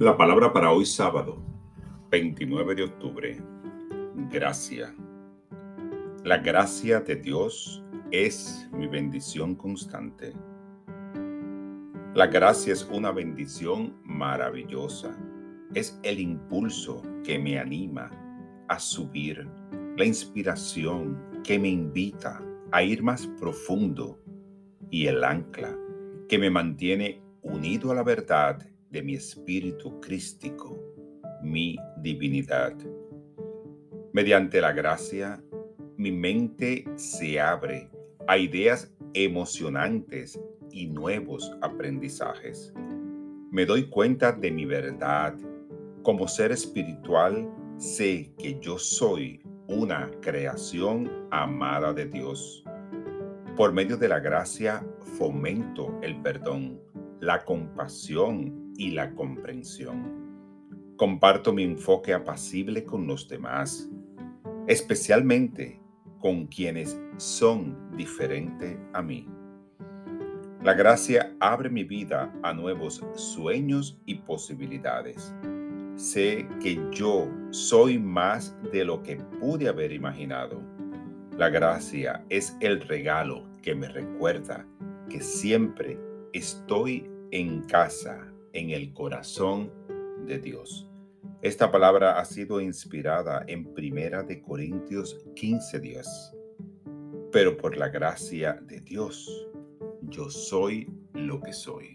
La palabra para hoy sábado, 29 de octubre. Gracia. La gracia de Dios es mi bendición constante. La gracia es una bendición maravillosa. Es el impulso que me anima a subir, la inspiración que me invita a ir más profundo y el ancla que me mantiene unido a la verdad de mi espíritu crístico, mi divinidad. Mediante la gracia, mi mente se abre a ideas emocionantes y nuevos aprendizajes. Me doy cuenta de mi verdad. Como ser espiritual, sé que yo soy una creación amada de Dios. Por medio de la gracia fomento el perdón, la compasión y la comprensión. Comparto mi enfoque apacible con los demás, especialmente con quienes son diferentes a mí. La gracia abre mi vida a nuevos sueños y posibilidades. Sé que yo soy más de lo que pude haber imaginado la gracia es el regalo que me recuerda que siempre estoy en casa, en el corazón de Dios. Esta palabra ha sido inspirada en Primera de Corintios 15:10. Pero por la gracia de Dios, yo soy lo que soy.